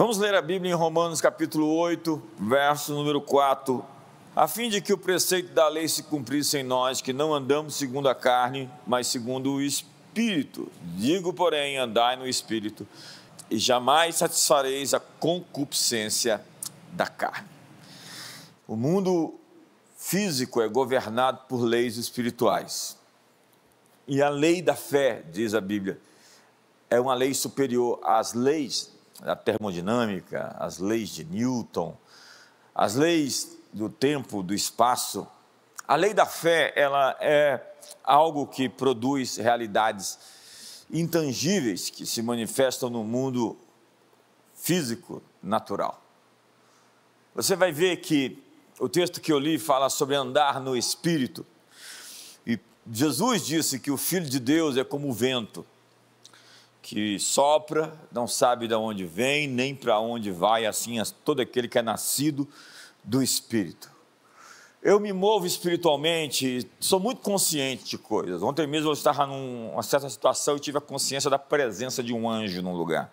Vamos ler a Bíblia em Romanos capítulo 8, verso número 4. A fim de que o preceito da lei se cumprisse em nós, que não andamos segundo a carne, mas segundo o Espírito. Digo, porém, andai no Espírito, e jamais satisfareis a concupiscência da carne. O mundo físico é governado por leis espirituais. E a lei da fé, diz a Bíblia, é uma lei superior às leis da termodinâmica, às leis de Newton, às leis do tempo, do espaço. A lei da fé, ela é algo que produz realidades intangíveis que se manifestam no mundo físico, natural. Você vai ver que o texto que eu li fala sobre andar no Espírito. E Jesus disse que o Filho de Deus é como o vento, que sopra, não sabe de onde vem, nem para onde vai, assim é todo aquele que é nascido do Espírito. Eu me movo espiritualmente, sou muito consciente de coisas. Ontem mesmo eu estava numa certa situação e tive a consciência da presença de um anjo num lugar.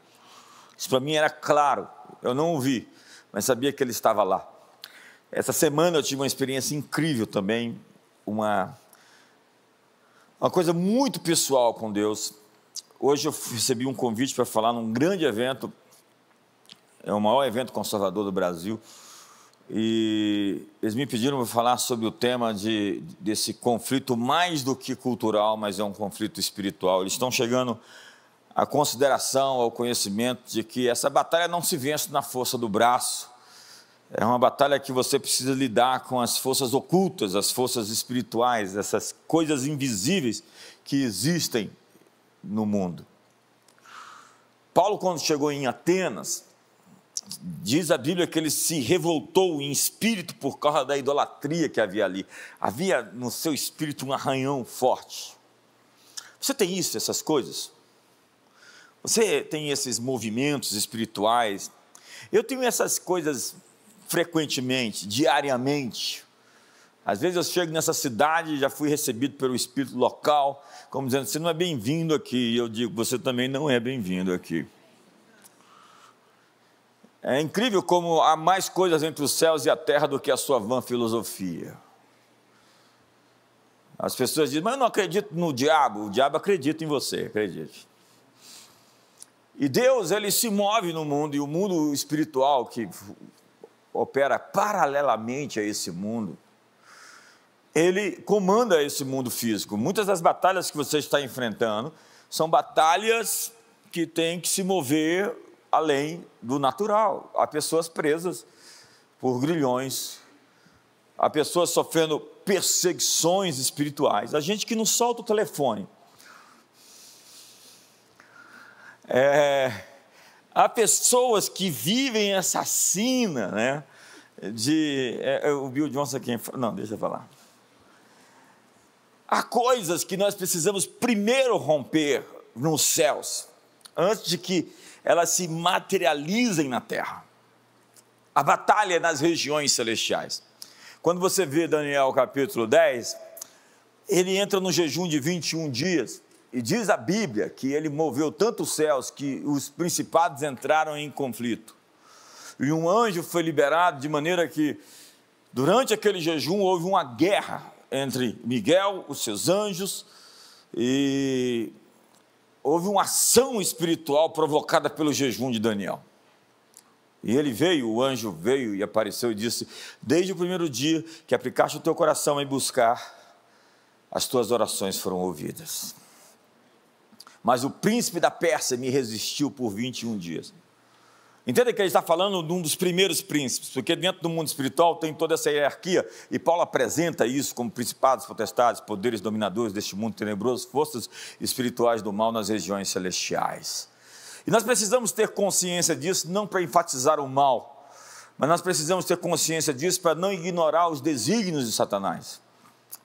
Isso para mim era claro, eu não o vi, mas sabia que ele estava lá. Essa semana eu tive uma experiência incrível também, uma, uma coisa muito pessoal com Deus. Hoje eu recebi um convite para falar num grande evento, é o maior evento conservador do Brasil, e eles me pediram para falar sobre o tema de, desse conflito mais do que cultural, mas é um conflito espiritual. Eles estão chegando à consideração, ao conhecimento de que essa batalha não se vence na força do braço, é uma batalha que você precisa lidar com as forças ocultas, as forças espirituais, essas coisas invisíveis que existem no mundo. Paulo, quando chegou em Atenas, diz a Bíblia que ele se revoltou em espírito por causa da idolatria que havia ali. Havia no seu espírito um arranhão forte. Você tem isso, essas coisas? Você tem esses movimentos espirituais? Eu tenho essas coisas frequentemente, diariamente. Às vezes eu chego nessa cidade já fui recebido pelo espírito local, como dizendo: você não é bem-vindo aqui. E eu digo: você também não é bem-vindo aqui. É incrível como há mais coisas entre os céus e a terra do que a sua vã filosofia. As pessoas dizem, mas eu não acredito no diabo. O diabo acredita em você, acredite. E Deus, ele se move no mundo, e o mundo espiritual que opera paralelamente a esse mundo, ele comanda esse mundo físico. Muitas das batalhas que você está enfrentando são batalhas que têm que se mover além do natural. Há pessoas presas por grilhões, há pessoas sofrendo perseguições espirituais, há gente que não solta o telefone. É, Há pessoas que vivem assassina, né? De, é, é, o Bill Johnson aqui, não, deixa eu falar. Há coisas que nós precisamos primeiro romper nos céus, antes de que elas se materializem na terra. A batalha é nas regiões celestiais. Quando você vê Daniel capítulo 10, ele entra no jejum de 21 dias e diz a Bíblia que ele moveu tanto os céus que os principados entraram em conflito. E um anjo foi liberado de maneira que, durante aquele jejum, houve uma guerra entre Miguel, os seus anjos, e houve uma ação espiritual provocada pelo jejum de Daniel. E ele veio, o anjo veio e apareceu e disse: Desde o primeiro dia que aplicaste o teu coração em buscar, as tuas orações foram ouvidas. Mas o príncipe da Pérsia me resistiu por 21 dias. Entenda que ele está falando de um dos primeiros príncipes, porque dentro do mundo espiritual tem toda essa hierarquia, e Paulo apresenta isso como principados, potestades, poderes dominadores deste mundo tenebroso, forças espirituais do mal nas regiões celestiais. E nós precisamos ter consciência disso, não para enfatizar o mal, mas nós precisamos ter consciência disso para não ignorar os desígnios de Satanás.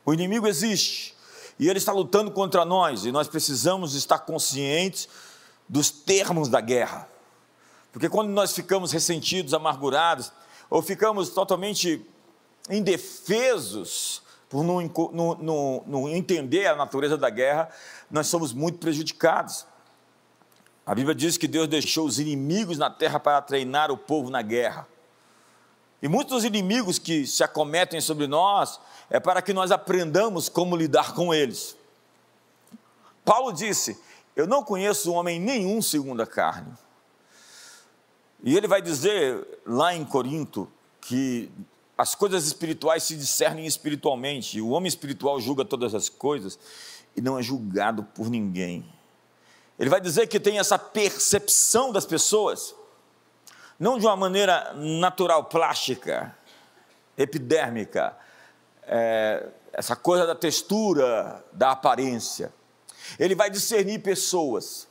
O inimigo existe, e ele está lutando contra nós, e nós precisamos estar conscientes dos termos da guerra. Porque quando nós ficamos ressentidos, amargurados, ou ficamos totalmente indefesos por não, não, não, não entender a natureza da guerra, nós somos muito prejudicados. A Bíblia diz que Deus deixou os inimigos na terra para treinar o povo na guerra. E muitos dos inimigos que se acometem sobre nós é para que nós aprendamos como lidar com eles. Paulo disse: Eu não conheço homem nenhum segundo a carne. E ele vai dizer lá em Corinto que as coisas espirituais se discernem espiritualmente, o homem espiritual julga todas as coisas e não é julgado por ninguém. Ele vai dizer que tem essa percepção das pessoas, não de uma maneira natural, plástica, epidérmica, é, essa coisa da textura, da aparência. Ele vai discernir pessoas.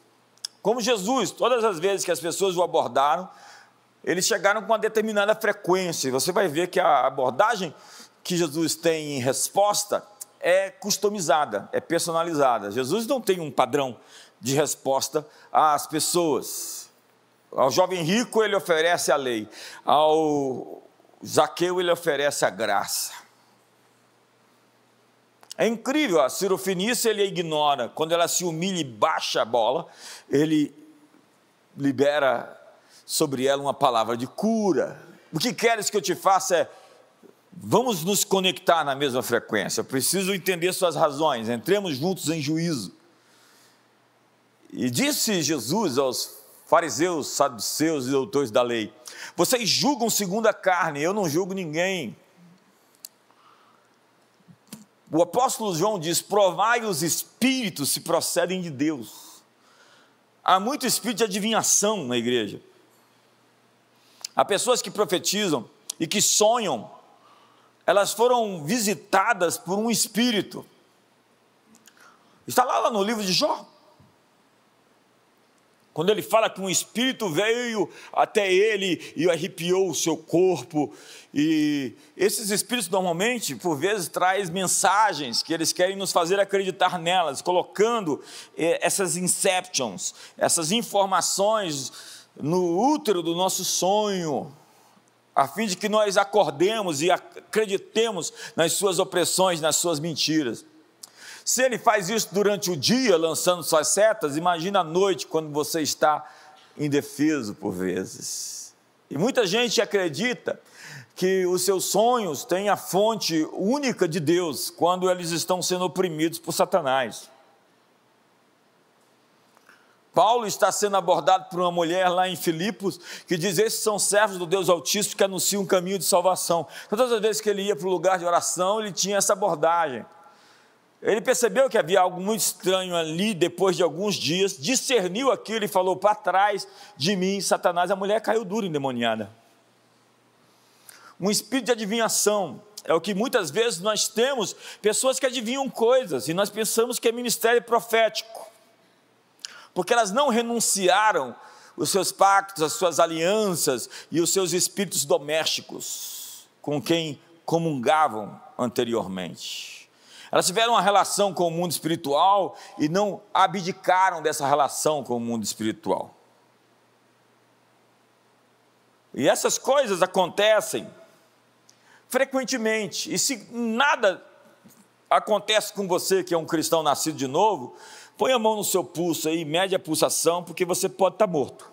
Como Jesus, todas as vezes que as pessoas o abordaram, eles chegaram com uma determinada frequência. Você vai ver que a abordagem que Jesus tem em resposta é customizada, é personalizada. Jesus não tem um padrão de resposta às pessoas. Ao jovem rico ele oferece a lei, ao Zaqueu ele oferece a graça. É incrível, a Cirofinícia ele ignora, quando ela se humilha e baixa a bola, ele libera sobre ela uma palavra de cura. O que queres que eu te faça é vamos nos conectar na mesma frequência. Eu preciso entender suas razões. Entremos juntos em juízo. E disse Jesus aos fariseus, saduceus e doutores da lei: Vocês julgam segundo a carne, eu não julgo ninguém. O apóstolo João diz: Provai os espíritos se procedem de Deus. Há muito espírito de adivinhação na igreja. Há pessoas que profetizam e que sonham, elas foram visitadas por um espírito. Está lá, lá no livro de Jó. Quando ele fala que um espírito veio até ele e arrepiou o seu corpo, e esses espíritos normalmente, por vezes, traz mensagens que eles querem nos fazer acreditar nelas, colocando eh, essas inceptions, essas informações no útero do nosso sonho, a fim de que nós acordemos e acreditemos nas suas opressões, nas suas mentiras. Se ele faz isso durante o dia, lançando suas setas, imagina à noite, quando você está indefeso por vezes. E muita gente acredita que os seus sonhos têm a fonte única de Deus quando eles estão sendo oprimidos por Satanás. Paulo está sendo abordado por uma mulher lá em Filipos que diz: Esses são servos do Deus Altíssimo que anunciam um caminho de salvação. Todas as vezes que ele ia para o lugar de oração, ele tinha essa abordagem. Ele percebeu que havia algo muito estranho ali, depois de alguns dias, discerniu aquilo e falou: Para trás de mim, Satanás. A mulher caiu dura endemoniada. Um espírito de adivinhação. É o que muitas vezes nós temos pessoas que adivinham coisas e nós pensamos que é ministério profético porque elas não renunciaram os seus pactos, as suas alianças e os seus espíritos domésticos com quem comungavam anteriormente. Elas tiveram uma relação com o mundo espiritual e não abdicaram dessa relação com o mundo espiritual. E essas coisas acontecem frequentemente. E se nada acontece com você que é um cristão nascido de novo, Põe a mão no seu pulso aí, mede a pulsação, porque você pode estar morto.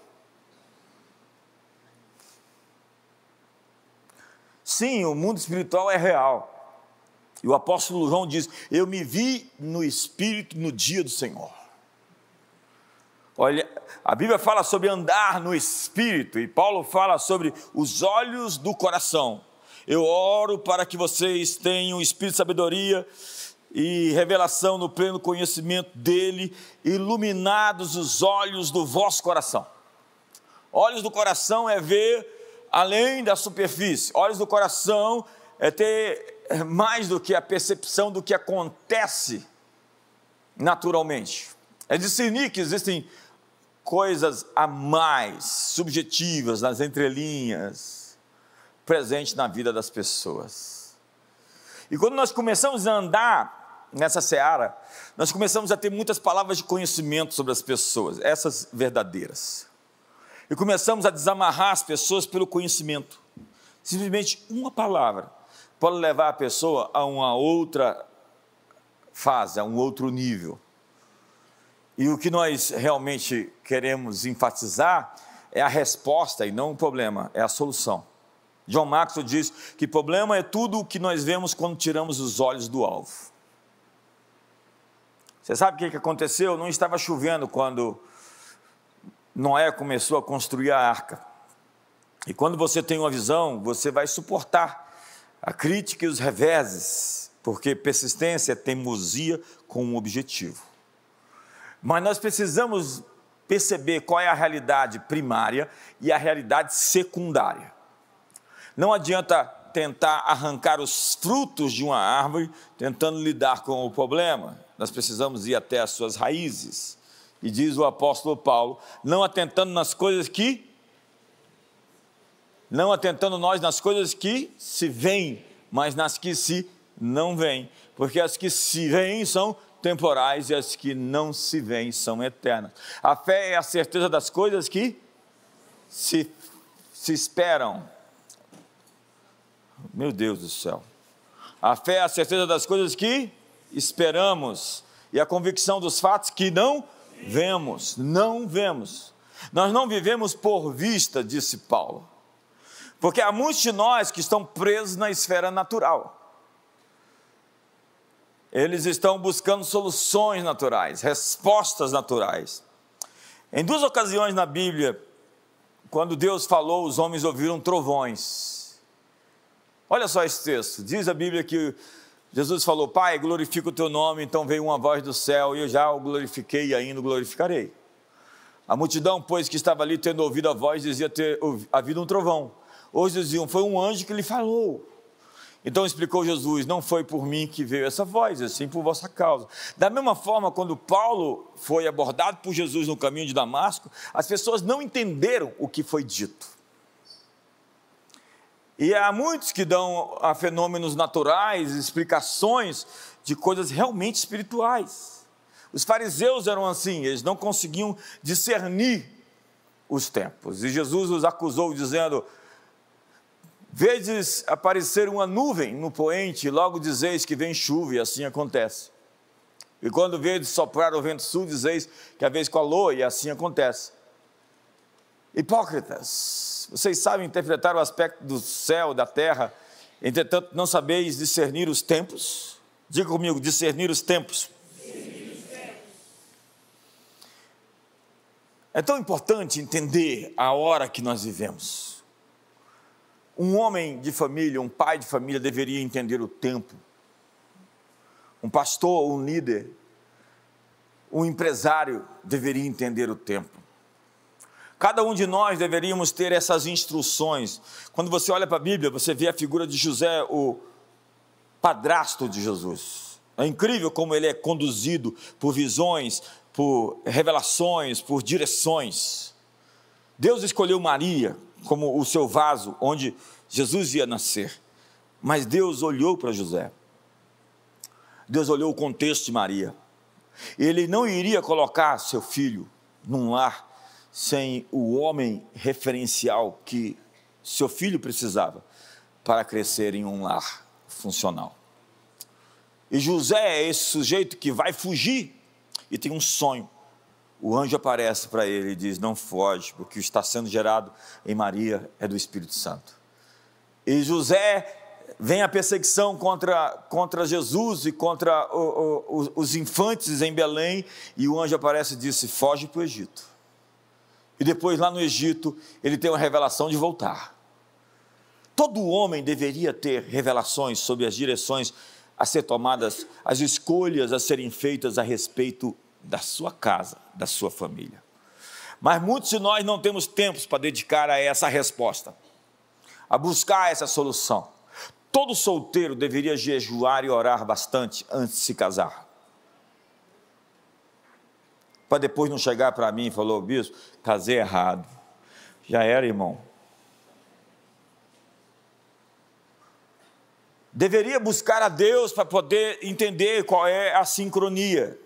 Sim, o mundo espiritual é real. E o apóstolo João diz: Eu me vi no Espírito no dia do Senhor. Olha, a Bíblia fala sobre andar no Espírito, e Paulo fala sobre os olhos do coração. Eu oro para que vocês tenham Espírito de sabedoria e revelação no pleno conhecimento dele, iluminados os olhos do vosso coração. Olhos do coração é ver além da superfície, olhos do coração é ter mais do que a percepção do que acontece naturalmente. É discernir que existem coisas a mais, subjetivas, nas entrelinhas, presentes na vida das pessoas. E quando nós começamos a andar nessa seara, nós começamos a ter muitas palavras de conhecimento sobre as pessoas, essas verdadeiras. E começamos a desamarrar as pessoas pelo conhecimento. Simplesmente uma palavra pode levar a pessoa a uma outra fase, a um outro nível. E o que nós realmente queremos enfatizar é a resposta e não o problema, é a solução. John Maxwell diz que problema é tudo o que nós vemos quando tiramos os olhos do alvo. Você sabe o que aconteceu? Não estava chovendo quando Noé começou a construir a arca. E quando você tem uma visão, você vai suportar a crítica e os reveses, porque persistência é teimosia com um objetivo. Mas nós precisamos perceber qual é a realidade primária e a realidade secundária. Não adianta tentar arrancar os frutos de uma árvore tentando lidar com o problema. Nós precisamos ir até as suas raízes. E diz o apóstolo Paulo, não atentando nas coisas que não atentando nós nas coisas que se veem, mas nas que se não veem, porque as que se veem são temporais e as que não se veem são eternas. A fé é a certeza das coisas que se, se esperam. Meu Deus do céu. A fé é a certeza das coisas que esperamos e a convicção dos fatos que não vemos, não vemos. Nós não vivemos por vista, disse Paulo. Porque há muitos de nós que estão presos na esfera natural. Eles estão buscando soluções naturais, respostas naturais. Em duas ocasiões na Bíblia, quando Deus falou, os homens ouviram trovões. Olha só esse texto. Diz a Bíblia que Jesus falou: Pai, glorifica o teu nome. Então veio uma voz do céu e eu já o glorifiquei e ainda o glorificarei. A multidão, pois, que estava ali tendo ouvido a voz, dizia ter havido um trovão. Hoje diziam: Foi um anjo que lhe falou. Então explicou Jesus: Não foi por mim que veio essa voz, é sim por vossa causa. Da mesma forma, quando Paulo foi abordado por Jesus no caminho de Damasco, as pessoas não entenderam o que foi dito. E há muitos que dão a fenômenos naturais explicações de coisas realmente espirituais. Os fariseus eram assim, eles não conseguiam discernir os tempos. E Jesus os acusou, dizendo: Vedes aparecer uma nuvem no poente, logo dizeis que vem chuva, e assim acontece. E quando vedes soprar o vento sul, dizeis que a vez colou, e assim acontece. Hipócritas, vocês sabem interpretar o aspecto do céu, da terra, entretanto não sabeis discernir os tempos? Diga comigo, discernir os tempos. É tão importante entender a hora que nós vivemos. Um homem de família, um pai de família deveria entender o tempo. Um pastor, um líder, um empresário deveria entender o tempo. Cada um de nós deveríamos ter essas instruções. Quando você olha para a Bíblia, você vê a figura de José, o padrasto de Jesus. É incrível como ele é conduzido por visões, por revelações, por direções. Deus escolheu Maria como o seu vaso onde Jesus ia nascer. Mas Deus olhou para José. Deus olhou o contexto de Maria. Ele não iria colocar seu filho num lar sem o homem referencial que seu filho precisava para crescer em um lar funcional. E José é esse sujeito que vai fugir e tem um sonho o anjo aparece para ele e diz: Não foge, porque o que está sendo gerado em Maria é do Espírito Santo. E José vem a perseguição contra, contra Jesus e contra o, o, os infantes em Belém, e o anjo aparece e disse: Foge para o Egito. E depois, lá no Egito, ele tem uma revelação de voltar. Todo homem deveria ter revelações sobre as direções a ser tomadas, as escolhas a serem feitas a respeito da sua casa, da sua família. Mas muitos de nós não temos tempos para dedicar a essa resposta, a buscar essa solução. Todo solteiro deveria jejuar e orar bastante antes de se casar. Para depois não chegar para mim e falar, bispo, casei errado. Já era, irmão. Deveria buscar a Deus para poder entender qual é a sincronia.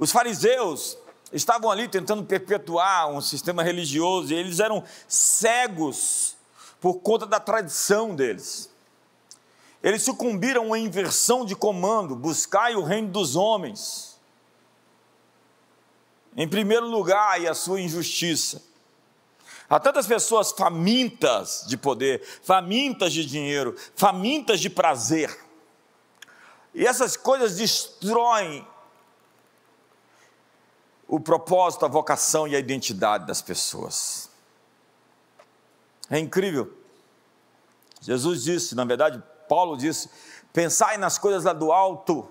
Os fariseus estavam ali tentando perpetuar um sistema religioso e eles eram cegos por conta da tradição deles. Eles sucumbiram a uma inversão de comando, buscai o reino dos homens. em primeiro lugar e a sua injustiça. Há tantas pessoas famintas de poder, famintas de dinheiro, famintas de prazer. E essas coisas destroem o propósito, a vocação e a identidade das pessoas. É incrível. Jesus disse, na verdade, Paulo disse: pensai nas coisas lá do alto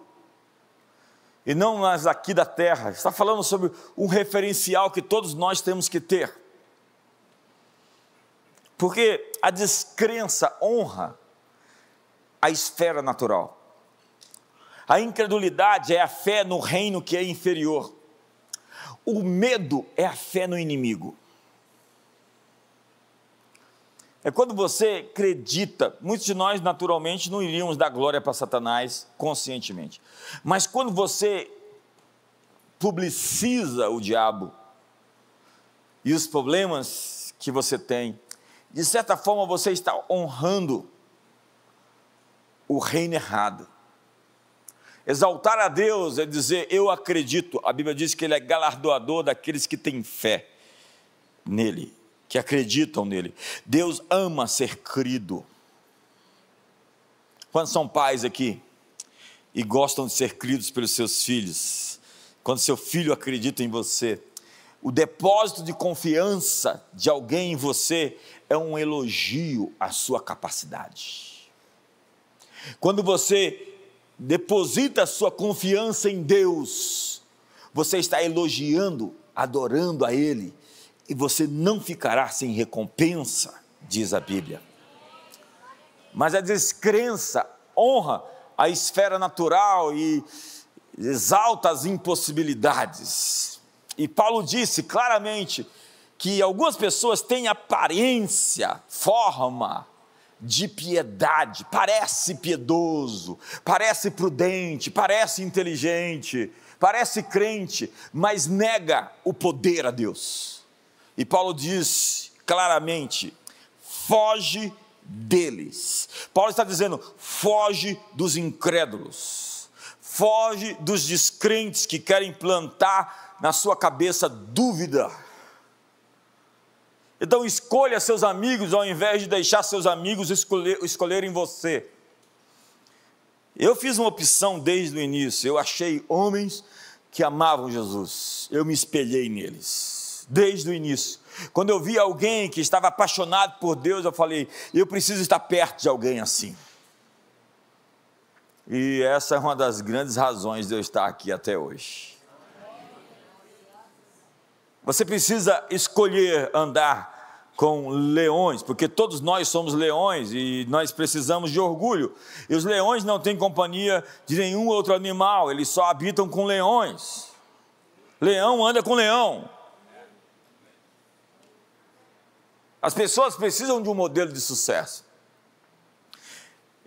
e não nas aqui da terra. Está falando sobre um referencial que todos nós temos que ter. Porque a descrença honra a esfera natural. A incredulidade é a fé no reino que é inferior. O medo é a fé no inimigo. É quando você acredita, muitos de nós naturalmente não iríamos dar glória para Satanás conscientemente, mas quando você publiciza o diabo e os problemas que você tem, de certa forma você está honrando o reino errado. Exaltar a Deus é dizer eu acredito. A Bíblia diz que ele é galardoador daqueles que têm fé nele, que acreditam nele. Deus ama ser crido. Quando são pais aqui e gostam de ser cridos pelos seus filhos, quando seu filho acredita em você, o depósito de confiança de alguém em você é um elogio à sua capacidade. Quando você deposita sua confiança em Deus, você está elogiando, adorando a Ele, e você não ficará sem recompensa, diz a Bíblia. Mas a descrença honra a esfera natural e exalta as impossibilidades. E Paulo disse claramente que algumas pessoas têm aparência, forma de piedade, parece piedoso, parece prudente, parece inteligente, parece crente, mas nega o poder a Deus. E Paulo diz claramente: foge deles. Paulo está dizendo: foge dos incrédulos, foge dos descrentes que querem plantar na sua cabeça dúvida então escolha seus amigos ao invés de deixar seus amigos escolher, escolherem você. Eu fiz uma opção desde o início. Eu achei homens que amavam Jesus. Eu me espelhei neles. Desde o início. Quando eu vi alguém que estava apaixonado por Deus, eu falei: eu preciso estar perto de alguém assim. E essa é uma das grandes razões de eu estar aqui até hoje. Você precisa escolher andar com leões, porque todos nós somos leões e nós precisamos de orgulho. E os leões não têm companhia de nenhum outro animal, eles só habitam com leões. Leão anda com leão. As pessoas precisam de um modelo de sucesso.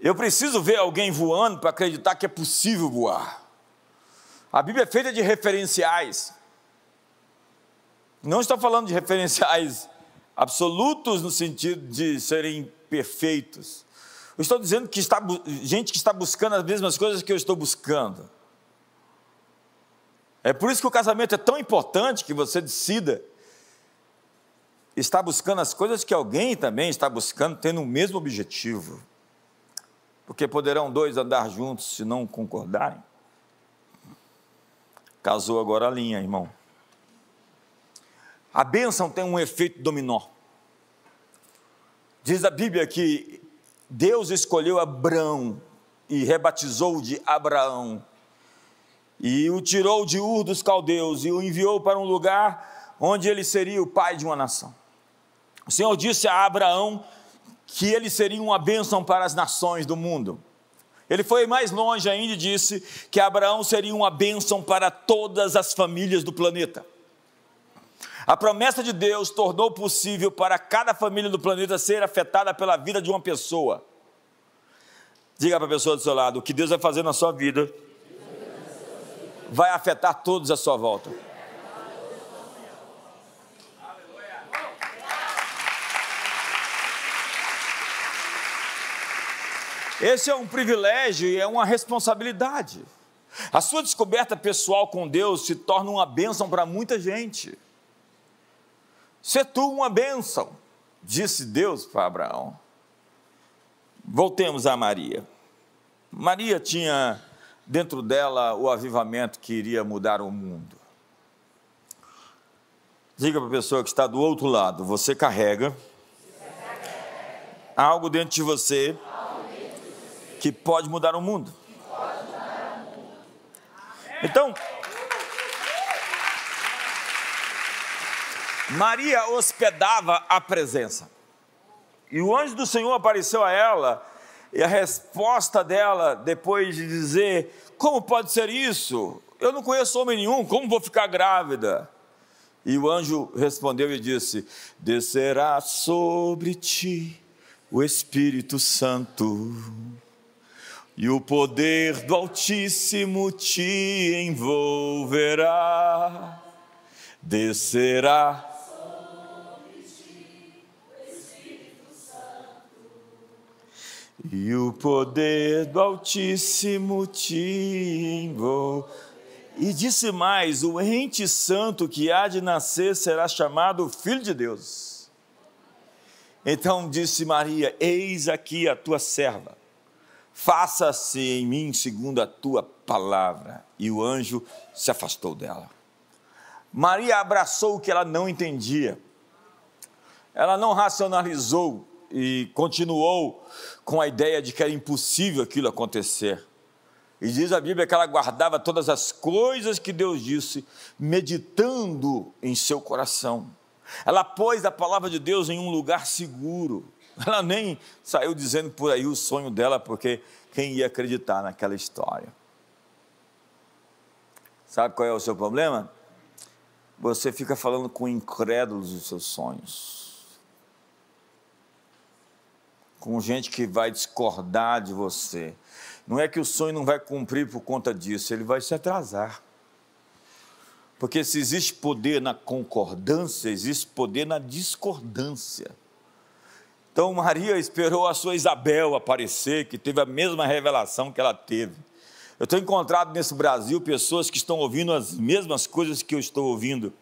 Eu preciso ver alguém voando para acreditar que é possível voar. A Bíblia é feita de referenciais. Não estou falando de referenciais absolutos no sentido de serem perfeitos. Eu estou dizendo que está gente que está buscando as mesmas coisas que eu estou buscando. É por isso que o casamento é tão importante que você decida estar buscando as coisas que alguém também está buscando, tendo o mesmo objetivo. Porque poderão dois andar juntos se não concordarem. Casou agora a linha, irmão. A bênção tem um efeito dominó. Diz a Bíblia que Deus escolheu Abraão e rebatizou de Abraão, e o tirou de Ur dos caldeus e o enviou para um lugar onde ele seria o pai de uma nação. O Senhor disse a Abraão que ele seria uma bênção para as nações do mundo. Ele foi mais longe ainda e disse que Abraão seria uma bênção para todas as famílias do planeta. A promessa de Deus tornou possível para cada família do planeta ser afetada pela vida de uma pessoa. Diga para a pessoa do seu lado: o que Deus vai fazer na sua vida vai afetar todos à sua volta. Esse é um privilégio e é uma responsabilidade. A sua descoberta pessoal com Deus se torna uma bênção para muita gente. Se tu uma bênção, disse Deus para Abraão. Voltemos a Maria. Maria tinha dentro dela o avivamento que iria mudar o mundo. Diga para a pessoa que está do outro lado: você carrega algo dentro de você que pode mudar o mundo. Então, Maria hospedava a presença. E o anjo do Senhor apareceu a ela, e a resposta dela, depois de dizer: Como pode ser isso? Eu não conheço homem nenhum, como vou ficar grávida? E o anjo respondeu e disse: Descerá sobre ti o Espírito Santo e o poder do Altíssimo te envolverá, descerá. E o poder do Altíssimo te envolverá. E disse mais: o ente santo que há de nascer será chamado Filho de Deus. Então disse Maria: Eis aqui a tua serva faça-se em mim segundo a tua palavra. E o anjo se afastou dela. Maria abraçou o que ela não entendia. Ela não racionalizou e continuou com a ideia de que era impossível aquilo acontecer. E diz a Bíblia que ela guardava todas as coisas que Deus disse, meditando em seu coração. Ela pôs a palavra de Deus em um lugar seguro. Ela nem saiu dizendo por aí o sonho dela, porque quem ia acreditar naquela história? Sabe qual é o seu problema? Você fica falando com incrédulos os seus sonhos. Com gente que vai discordar de você. Não é que o sonho não vai cumprir por conta disso, ele vai se atrasar. Porque se existe poder na concordância, existe poder na discordância. Então Maria esperou a sua Isabel aparecer, que teve a mesma revelação que ela teve. Eu tenho encontrado nesse Brasil pessoas que estão ouvindo as mesmas coisas que eu estou ouvindo.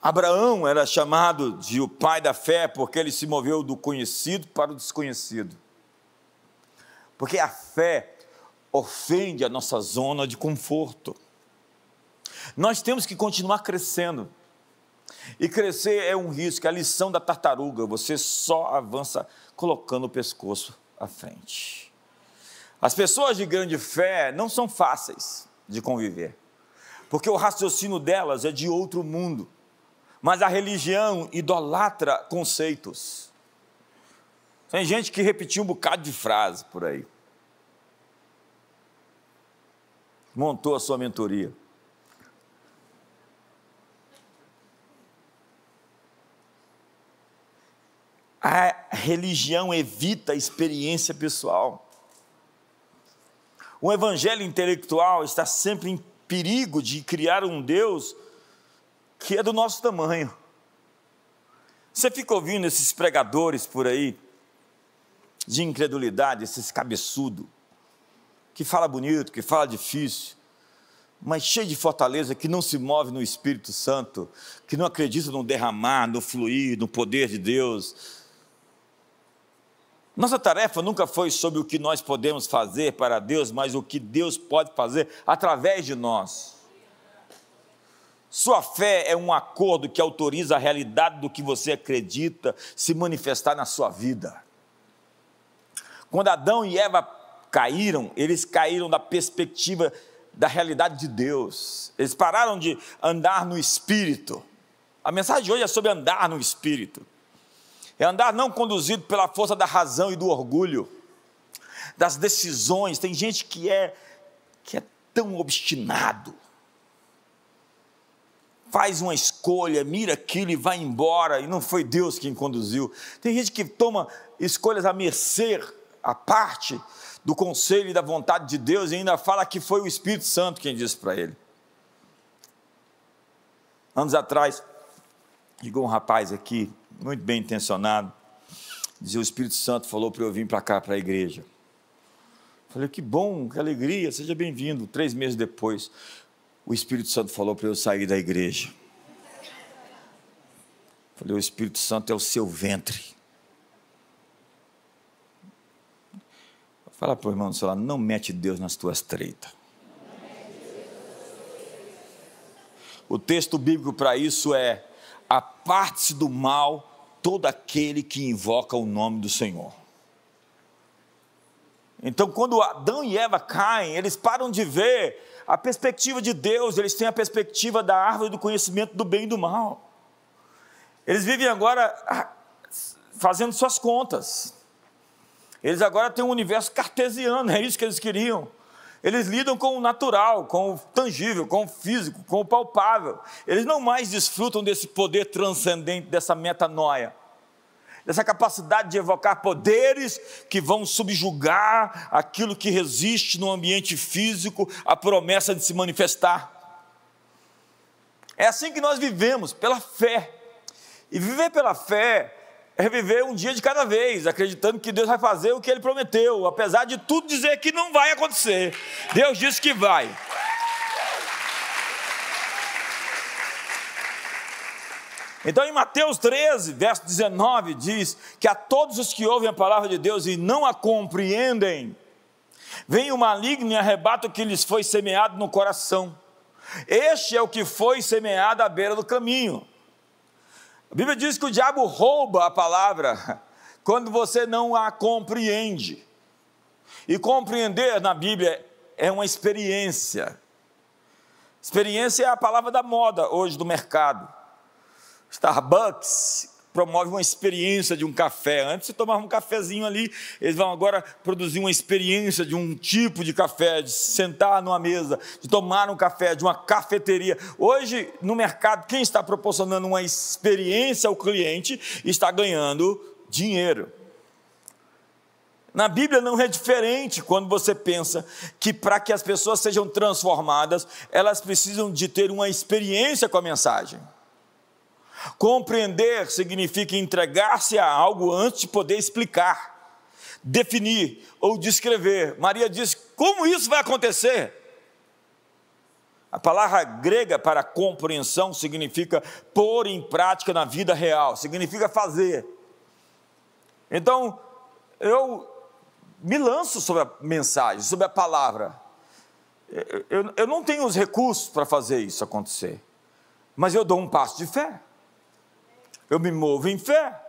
Abraão era chamado de o pai da fé porque ele se moveu do conhecido para o desconhecido. Porque a fé ofende a nossa zona de conforto. Nós temos que continuar crescendo. E crescer é um risco, é a lição da tartaruga, você só avança colocando o pescoço à frente. As pessoas de grande fé não são fáceis de conviver, porque o raciocínio delas é de outro mundo, mas a religião idolatra conceitos. Tem gente que repetiu um bocado de frase por aí. Montou a sua mentoria. A religião evita a experiência pessoal. O evangelho intelectual está sempre em perigo de criar um Deus que é do nosso tamanho. Você fica ouvindo esses pregadores por aí, de incredulidade, esses cabeçudo, que fala bonito, que fala difícil, mas cheio de fortaleza, que não se move no Espírito Santo, que não acredita no derramar, no fluir, no poder de Deus, nossa tarefa nunca foi sobre o que nós podemos fazer para Deus, mas o que Deus pode fazer através de nós. Sua fé é um acordo que autoriza a realidade do que você acredita se manifestar na sua vida. Quando Adão e Eva caíram, eles caíram da perspectiva da realidade de Deus. Eles pararam de andar no espírito. A mensagem de hoje é sobre andar no espírito. É andar não conduzido pela força da razão e do orgulho, das decisões. Tem gente que é que é tão obstinado. Faz uma escolha, mira aquilo e vai embora, e não foi Deus quem conduziu. Tem gente que toma escolhas a mercê, a parte do conselho e da vontade de Deus, e ainda fala que foi o Espírito Santo quem disse para ele. Anos atrás, chegou um rapaz aqui, muito bem intencionado, dizia: O Espírito Santo falou para eu vir para cá, para a igreja. Falei, que bom, que alegria, seja bem-vindo. Três meses depois, o Espírito Santo falou para eu sair da igreja. Falei, o Espírito Santo é o seu ventre. Fala para o irmão do lado, não mete Deus nas tuas treitas. O texto bíblico para isso é: aparte-se do mal todo aquele que invoca o nome do Senhor. Então, quando Adão e Eva caem, eles param de ver a perspectiva de Deus, eles têm a perspectiva da árvore do conhecimento do bem e do mal. Eles vivem agora ah, fazendo suas contas. Eles agora têm um universo cartesiano, é isso que eles queriam. Eles lidam com o natural, com o tangível, com o físico, com o palpável. Eles não mais desfrutam desse poder transcendente, dessa metanoia dessa capacidade de evocar poderes que vão subjugar aquilo que resiste no ambiente físico, a promessa de se manifestar. É assim que nós vivemos, pela fé. E viver pela fé é viver um dia de cada vez, acreditando que Deus vai fazer o que Ele prometeu, apesar de tudo dizer que não vai acontecer. Deus disse que vai. Então, em Mateus 13, verso 19, diz que a todos os que ouvem a palavra de Deus e não a compreendem, vem o maligno e arrebata o que lhes foi semeado no coração. Este é o que foi semeado à beira do caminho. A Bíblia diz que o diabo rouba a palavra quando você não a compreende. E compreender na Bíblia é uma experiência. Experiência é a palavra da moda hoje do mercado. Starbucks promove uma experiência de um café. Antes você tomava um cafezinho ali, eles vão agora produzir uma experiência de um tipo de café, de sentar numa mesa, de tomar um café, de uma cafeteria. Hoje, no mercado, quem está proporcionando uma experiência ao cliente está ganhando dinheiro. Na Bíblia não é diferente quando você pensa que para que as pessoas sejam transformadas, elas precisam de ter uma experiência com a mensagem. Compreender significa entregar-se a algo antes de poder explicar, definir ou descrever. Maria diz: como isso vai acontecer? A palavra grega para compreensão significa pôr em prática na vida real, significa fazer. Então, eu me lanço sobre a mensagem, sobre a palavra. Eu, eu não tenho os recursos para fazer isso acontecer, mas eu dou um passo de fé eu me movo em fé.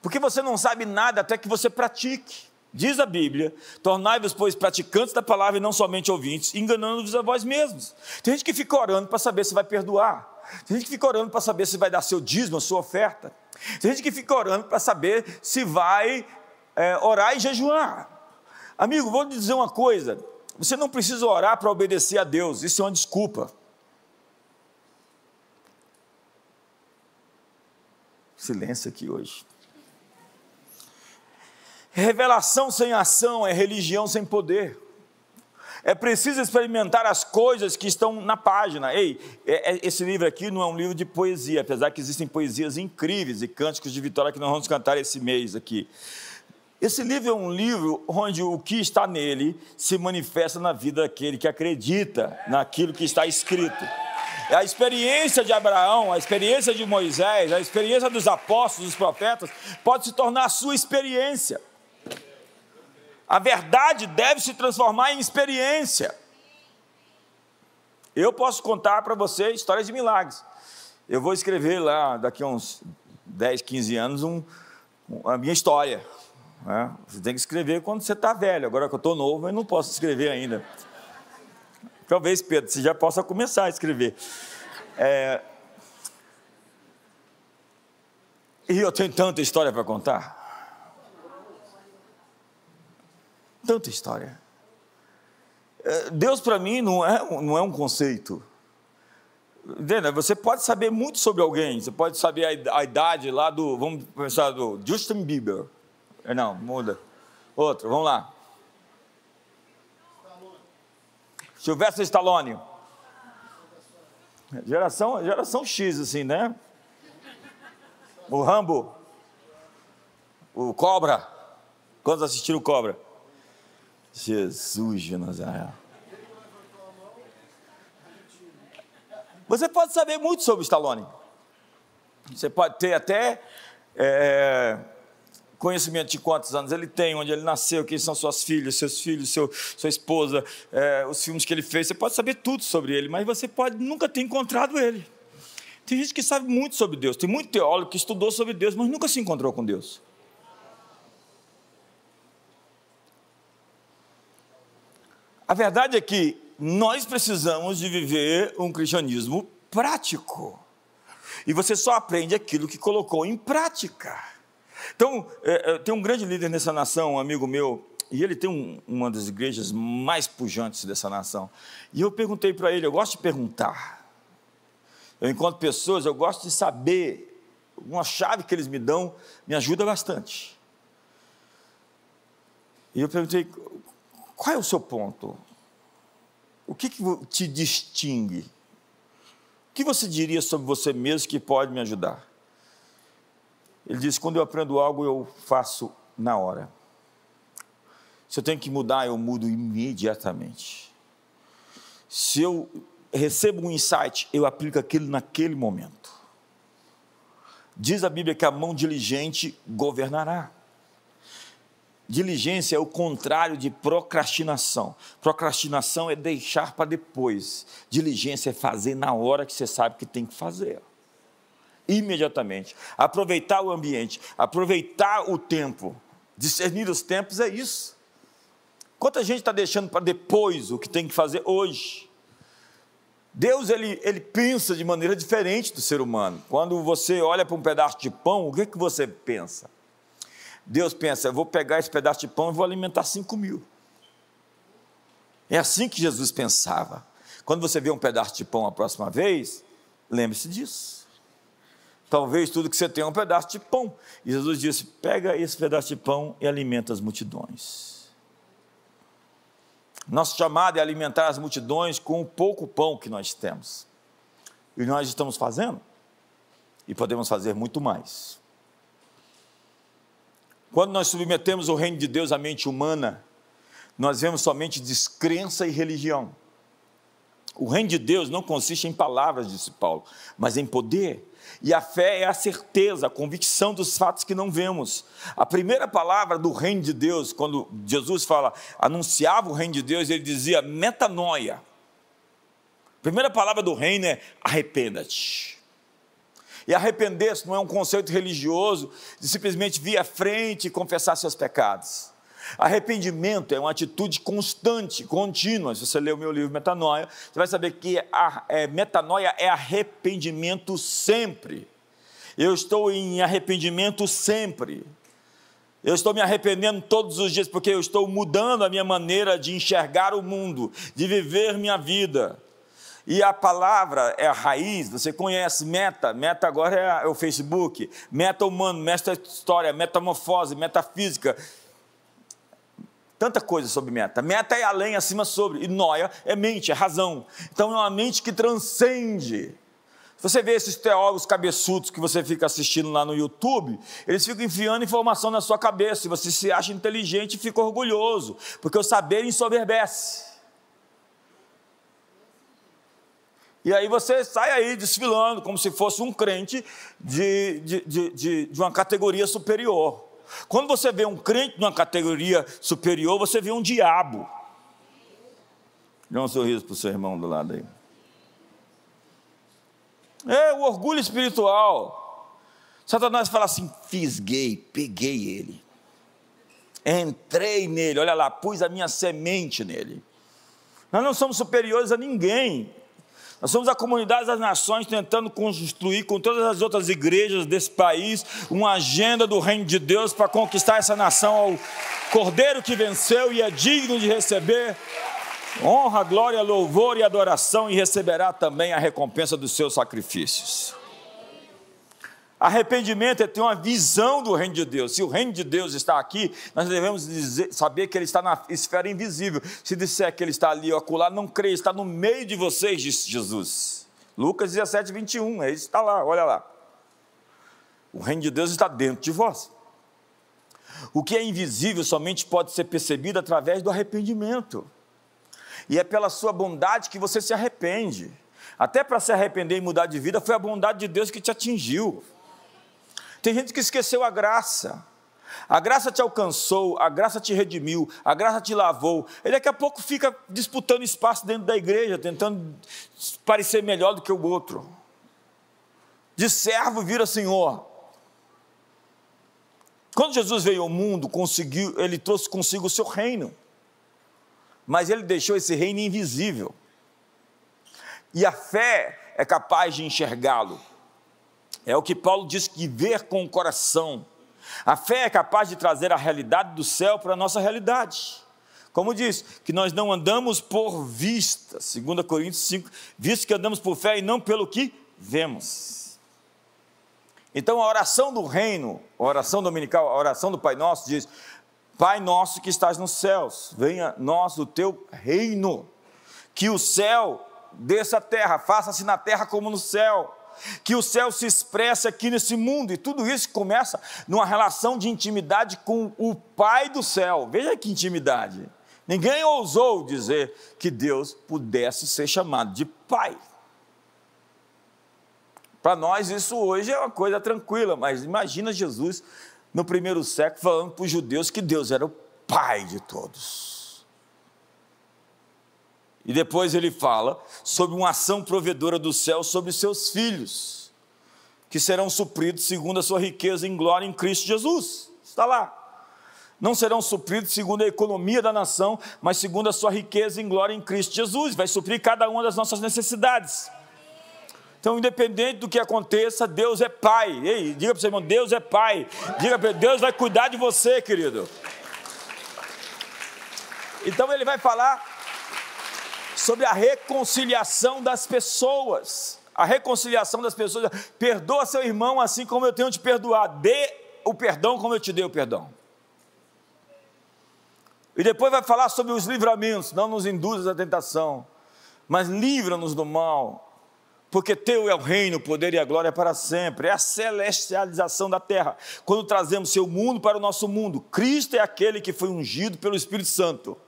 Porque você não sabe nada até que você pratique. Diz a Bíblia: tornai-vos, pois, praticantes da palavra e não somente ouvintes, enganando-vos a vós mesmos. Tem gente que fica orando para saber se vai perdoar. Tem gente que fica orando para saber se vai dar seu dízimo, a sua oferta. Tem gente que fica orando para saber se vai é, orar e jejuar. Amigo, vou lhe dizer uma coisa: você não precisa orar para obedecer a Deus, isso é uma desculpa. Silêncio aqui hoje. Revelação sem ação é religião sem poder. É preciso experimentar as coisas que estão na página. Ei, é, é, esse livro aqui não é um livro de poesia, apesar que existem poesias incríveis e cânticos de vitória que nós vamos cantar esse mês aqui. Esse livro é um livro onde o que está nele se manifesta na vida daquele que acredita naquilo que está escrito. É a experiência de Abraão, a experiência de Moisés, a experiência dos apóstolos, dos profetas, pode se tornar a sua experiência. A verdade deve se transformar em experiência. Eu posso contar para você histórias de milagres. Eu vou escrever lá, daqui a uns 10, 15 anos, um, a minha história. Né? Você tem que escrever quando você está velho. Agora que eu estou novo, eu não posso escrever ainda. Talvez, Pedro, você já possa começar a escrever. É... E eu tenho tanta história para contar. Tanta história. É, Deus para mim não é, não é um conceito. Você pode saber muito sobre alguém, você pode saber a, idade lá do, vamos pensar, do Justin Bieber. Não, muda. Outro, vamos lá. Silvestre Stallone. Geração, geração X, assim, né? O Rambo. O Cobra. Quantos assistiram o Cobra? Jesus de Nazaré. Você pode saber muito sobre Stallone. Você pode ter até é, conhecimento de quantos anos ele tem, onde ele nasceu, quem são suas filhas, seus filhos, seu, sua esposa, é, os filmes que ele fez. Você pode saber tudo sobre ele, mas você pode nunca ter encontrado ele. Tem gente que sabe muito sobre Deus, tem muito teólogo que estudou sobre Deus, mas nunca se encontrou com Deus. A verdade é que nós precisamos de viver um cristianismo prático. E você só aprende aquilo que colocou em prática. Então, é, é, tem um grande líder nessa nação, um amigo meu, e ele tem um, uma das igrejas mais pujantes dessa nação. E eu perguntei para ele, eu gosto de perguntar. Eu encontro pessoas, eu gosto de saber. Uma chave que eles me dão me ajuda bastante. E eu perguntei, qual é o seu ponto? O que, que te distingue? O que você diria sobre você mesmo que pode me ajudar? Ele disse: quando eu aprendo algo, eu faço na hora. Se eu tenho que mudar, eu mudo imediatamente. Se eu recebo um insight, eu aplico aquilo naquele momento. Diz a Bíblia que a mão diligente governará. Diligência é o contrário de procrastinação. Procrastinação é deixar para depois. Diligência é fazer na hora que você sabe que tem que fazer. Imediatamente. Aproveitar o ambiente, aproveitar o tempo. Discernir os tempos é isso. Quanta gente está deixando para depois o que tem que fazer hoje? Deus ele, ele pensa de maneira diferente do ser humano. Quando você olha para um pedaço de pão, o que, que você pensa? Deus pensa, eu vou pegar esse pedaço de pão e vou alimentar cinco mil. É assim que Jesus pensava. Quando você vê um pedaço de pão a próxima vez, lembre-se disso. Talvez tudo que você tem é um pedaço de pão. E Jesus disse: pega esse pedaço de pão e alimenta as multidões. Nosso chamado é alimentar as multidões com o pouco pão que nós temos. E nós estamos fazendo. E podemos fazer muito mais. Quando nós submetemos o reino de Deus à mente humana, nós vemos somente descrença e religião. O reino de Deus não consiste em palavras, disse Paulo, mas em poder. E a fé é a certeza, a convicção dos fatos que não vemos. A primeira palavra do reino de Deus, quando Jesus fala, anunciava o reino de Deus, ele dizia metanoia. A primeira palavra do reino é arrependa-te. E arrepender-se não é um conceito religioso de simplesmente vir à frente e confessar seus pecados. Arrependimento é uma atitude constante, contínua. Se você ler o meu livro Metanoia, você vai saber que a é, metanoia é arrependimento sempre. Eu estou em arrependimento sempre. Eu estou me arrependendo todos os dias porque eu estou mudando a minha maneira de enxergar o mundo, de viver minha vida. E a palavra é a raiz, você conhece meta, meta agora é, o Facebook, meta humano, meta história, metamorfose, metafísica. Tanta coisa sobre meta. Meta é além, acima, sobre. E noia é mente, é razão. Então é uma mente que transcende. Você vê esses teólogos cabeçudos que você fica assistindo lá no YouTube, eles ficam enfiando informação na sua cabeça, e você se acha inteligente e fica orgulhoso, porque o saber ensoberbece. E aí você sai aí desfilando como se fosse um crente de, de, de, de, de uma categoria superior. Quando você vê um crente de uma categoria superior, você vê um diabo. Dê um sorriso para o seu irmão do lado aí. É o orgulho espiritual. Satanás fala assim: fisguei, peguei ele. Entrei nele, olha lá, pus a minha semente nele. Nós não somos superiores a ninguém. Nós somos a comunidade das nações tentando construir com todas as outras igrejas desse país uma agenda do reino de Deus para conquistar essa nação ao Cordeiro que venceu e é digno de receber honra, glória, louvor e adoração e receberá também a recompensa dos seus sacrifícios. Arrependimento é ter uma visão do reino de Deus. Se o reino de Deus está aqui, nós devemos dizer, saber que ele está na esfera invisível. Se disser que ele está ali ou acolá, não creia, está no meio de vocês, disse Jesus. Lucas 17, 21, é isso está lá, olha lá. O reino de Deus está dentro de vós. O que é invisível somente pode ser percebido através do arrependimento. E é pela sua bondade que você se arrepende. Até para se arrepender e mudar de vida, foi a bondade de Deus que te atingiu. Tem gente que esqueceu a graça. A graça te alcançou, a graça te redimiu, a graça te lavou. Ele daqui a pouco fica disputando espaço dentro da igreja, tentando parecer melhor do que o outro. De servo vira senhor. Quando Jesus veio ao mundo, conseguiu, ele trouxe consigo o seu reino. Mas ele deixou esse reino invisível. E a fé é capaz de enxergá-lo. É o que Paulo diz que ver com o coração. A fé é capaz de trazer a realidade do céu para a nossa realidade. Como diz, que nós não andamos por vista, 2 Coríntios 5, visto que andamos por fé e não pelo que vemos. Então a oração do reino, a oração dominical, a oração do Pai Nosso diz: Pai nosso que estás nos céus, venha nós o teu reino, que o céu desça a terra, faça-se na terra como no céu que o céu se expresse aqui nesse mundo, e tudo isso começa numa relação de intimidade com o Pai do céu. Veja que intimidade. Ninguém ousou dizer que Deus pudesse ser chamado de Pai. Para nós isso hoje é uma coisa tranquila, mas imagina Jesus no primeiro século falando para os judeus que Deus era o Pai de todos. E depois ele fala sobre uma ação provedora do céu sobre seus filhos, que serão supridos segundo a sua riqueza em glória em Cristo Jesus. Está lá. Não serão supridos segundo a economia da nação, mas segundo a sua riqueza em glória em Cristo Jesus. Vai suprir cada uma das nossas necessidades. Então, independente do que aconteça, Deus é Pai. Ei, diga para o seu irmão: Deus é Pai. Diga para ele: Deus vai cuidar de você, querido. Então, ele vai falar sobre a reconciliação das pessoas. A reconciliação das pessoas. Perdoa seu irmão assim como eu tenho te perdoado. Dê o perdão como eu te dei o perdão. E depois vai falar sobre os livramentos. Não nos induzas à tentação, mas livra-nos do mal. Porque teu é o reino, o poder e a glória para sempre. É a celestialização da terra. Quando trazemos seu mundo para o nosso mundo. Cristo é aquele que foi ungido pelo Espírito Santo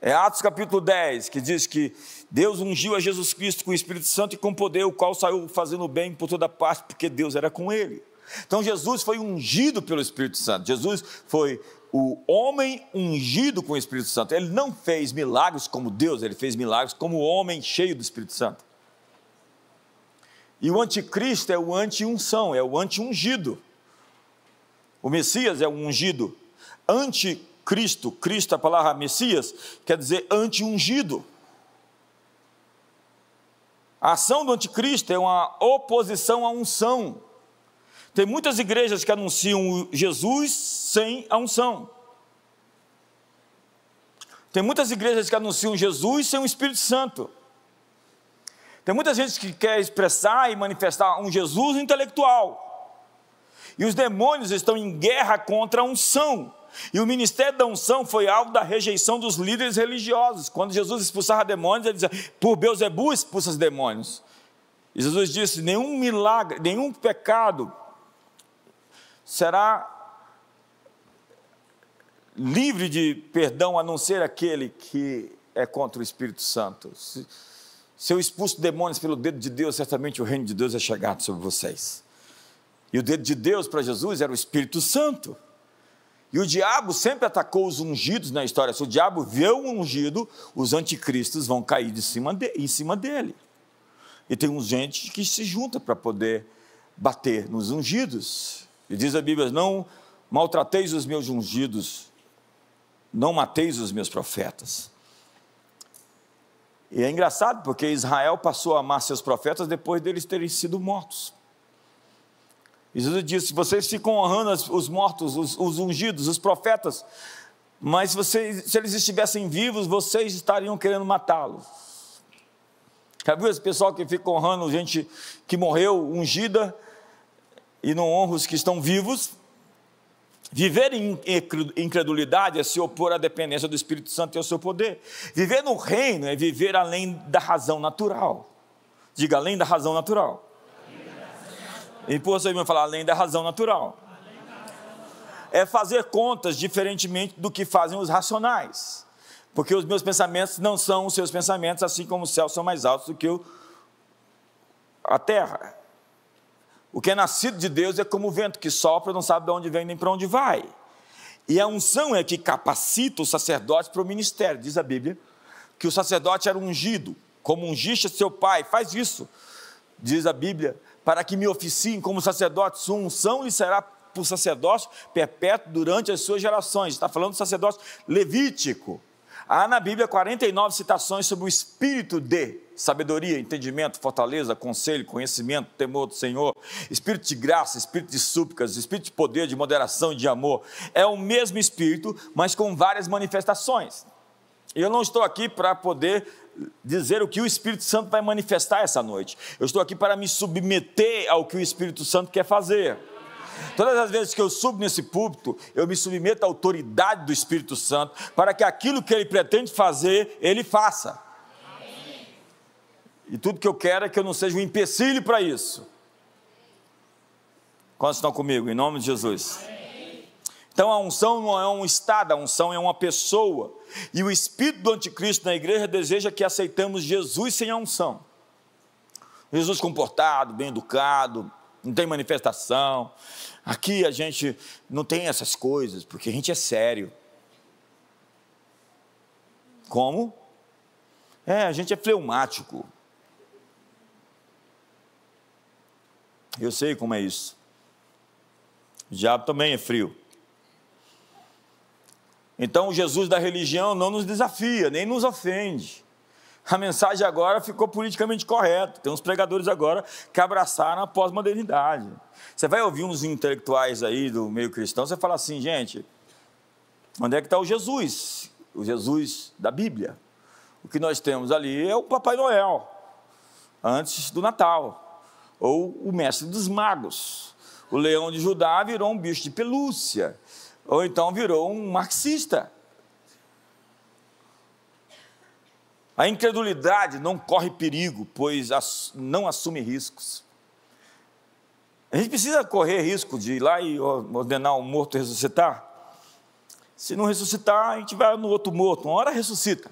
é Atos capítulo 10, que diz que Deus ungiu a Jesus Cristo com o Espírito Santo e com poder, o qual saiu fazendo bem por toda parte, porque Deus era com ele. Então Jesus foi ungido pelo Espírito Santo. Jesus foi o homem ungido com o Espírito Santo. Ele não fez milagres como Deus, ele fez milagres como homem cheio do Espírito Santo. E o anticristo é o anti-unção, é o anti-ungido. O Messias é o ungido. Anti Cristo, Cristo, a palavra Messias, quer dizer anti-ungido. A ação do anticristo é uma oposição à unção. Tem muitas igrejas que anunciam Jesus sem a unção. Tem muitas igrejas que anunciam Jesus sem o Espírito Santo. Tem muita gente que quer expressar e manifestar um Jesus intelectual. E os demônios estão em guerra contra a unção. E o ministério da unção foi alvo da rejeição dos líderes religiosos. Quando Jesus expulsava demônios, ele dizia: Por Beuzebu expulsa os demônios. E Jesus disse: Nenhum milagre, nenhum pecado será livre de perdão a não ser aquele que é contra o Espírito Santo. Se, se eu expulso demônios pelo dedo de Deus, certamente o reino de Deus é chegado sobre vocês. E o dedo de Deus para Jesus era o Espírito Santo. E o diabo sempre atacou os ungidos na história. Se o diabo vê o ungido, os anticristos vão cair de cima de, em cima dele. E tem uns gente que se junta para poder bater nos ungidos. E diz a Bíblia: não maltrateis os meus ungidos, não mateis os meus profetas. E é engraçado porque Israel passou a amar seus profetas depois deles terem sido mortos. Jesus disse: vocês ficam honrando os mortos, os, os ungidos, os profetas, mas vocês, se eles estivessem vivos, vocês estariam querendo matá-los. Já viu esse pessoal que fica honrando gente que morreu ungida e não honra os que estão vivos? Viver em incredulidade é se opor à dependência do Espírito Santo e ao seu poder. Viver no reino é viver além da razão natural. Diga além da razão natural. Por você me falar além da razão natural. é fazer contas diferentemente do que fazem os racionais. Porque os meus pensamentos não são os seus pensamentos, assim como os céus são mais altos do que o, a terra. O que é nascido de Deus é como o vento que sopra, não sabe de onde vem nem para onde vai. E a unção é que capacita o sacerdote para o ministério, diz a Bíblia, que o sacerdote era ungido, como ungiste seu pai, faz isso, diz a Bíblia, para que me oficiem como sacerdote, sua unção lhe será por sacerdócio perpétuo durante as suas gerações. Está falando do sacerdócio levítico. Há na Bíblia 49 citações sobre o espírito de sabedoria, entendimento, fortaleza, conselho, conhecimento, temor do Senhor, espírito de graça, espírito de súplicas, espírito de poder, de moderação e de amor. É o mesmo espírito, mas com várias manifestações. Eu não estou aqui para poder dizer o que o Espírito Santo vai manifestar essa noite. Eu estou aqui para me submeter ao que o Espírito Santo quer fazer. Todas as vezes que eu subo nesse púlpito, eu me submeto à autoridade do Espírito Santo, para que aquilo que ele pretende fazer, ele faça. E tudo que eu quero é que eu não seja um empecilho para isso. Quantos estão comigo? Em nome de Jesus. Então a unção não é um estado, a unção é uma pessoa. E o espírito do anticristo na igreja deseja que aceitamos Jesus sem a unção. Jesus comportado, bem educado, não tem manifestação. Aqui a gente não tem essas coisas, porque a gente é sério. Como? É, a gente é fleumático. Eu sei como é isso. O diabo também é frio. Então, o Jesus da religião não nos desafia, nem nos ofende. A mensagem agora ficou politicamente correta. Tem uns pregadores agora que abraçaram a pós-modernidade. Você vai ouvir uns intelectuais aí do meio cristão, você fala assim, gente, onde é que está o Jesus? O Jesus da Bíblia. O que nós temos ali é o Papai Noel, antes do Natal, ou o mestre dos magos. O leão de Judá virou um bicho de pelúcia, ou então virou um marxista. A incredulidade não corre perigo, pois não assume riscos. A gente precisa correr risco de ir lá e ordenar um morto ressuscitar? Se não ressuscitar, a gente vai no outro morto, uma hora ressuscita.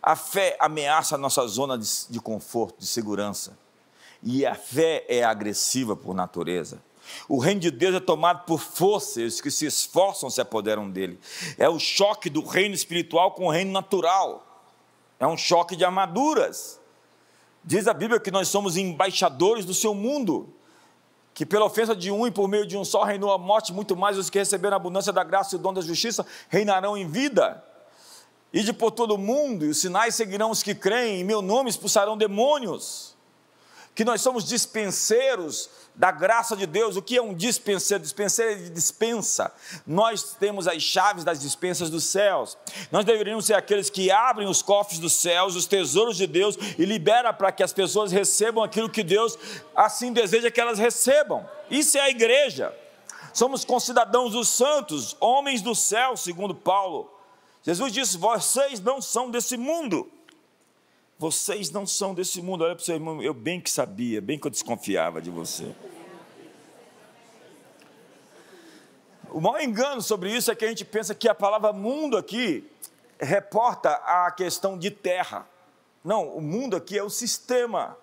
A fé ameaça a nossa zona de, de conforto, de segurança. E a fé é agressiva por natureza. O reino de Deus é tomado por força, os que se esforçam se apoderam dele. É o choque do reino espiritual com o reino natural. É um choque de armaduras. Diz a Bíblia que nós somos embaixadores do seu mundo, que pela ofensa de um e por meio de um só reinou a morte, muito mais os que receberam a abundância da graça e o dom da justiça reinarão em vida. E de por todo o mundo, e os sinais seguirão os que creem, em meu nome expulsarão demônios que nós somos dispenseiros da graça de Deus. O que é um dispenseiro? Dispenseiro é dispensa. Nós temos as chaves das dispensas dos céus. Nós deveríamos ser aqueles que abrem os cofres dos céus, os tesouros de Deus e libera para que as pessoas recebam aquilo que Deus assim deseja que elas recebam. Isso é a igreja. Somos concidadãos dos santos, homens do céu, segundo Paulo. Jesus disse: Vocês não são desse mundo vocês não são desse mundo. Olha para o seu irmão, eu bem que sabia, bem que eu desconfiava de você. O maior engano sobre isso é que a gente pensa que a palavra mundo aqui reporta a questão de terra. Não, o mundo aqui é o sistema.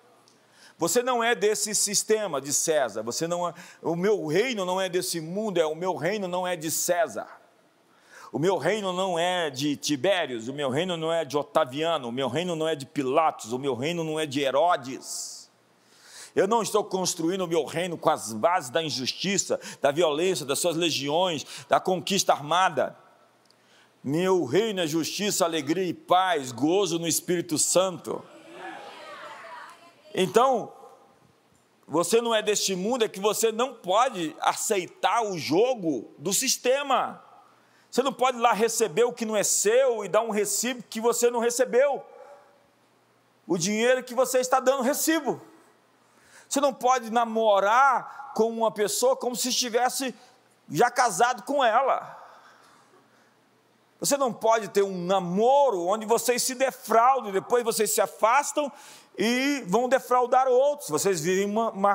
Você não é desse sistema de César. Você não é, o meu reino não é desse mundo, é o meu reino não é de César. O meu reino não é de Tibérios, o meu reino não é de Otaviano, o meu reino não é de Pilatos, o meu reino não é de Herodes. Eu não estou construindo o meu reino com as bases da injustiça, da violência, das suas legiões, da conquista armada. Meu reino é justiça, alegria e paz, gozo no Espírito Santo. Então, você não é deste mundo, é que você não pode aceitar o jogo do sistema. Você não pode ir lá receber o que não é seu e dar um recibo que você não recebeu. O dinheiro que você está dando recibo. Você não pode namorar com uma pessoa como se estivesse já casado com ela. Você não pode ter um namoro onde vocês se defraudam, depois vocês se afastam e vão defraudar outros. Vocês vivem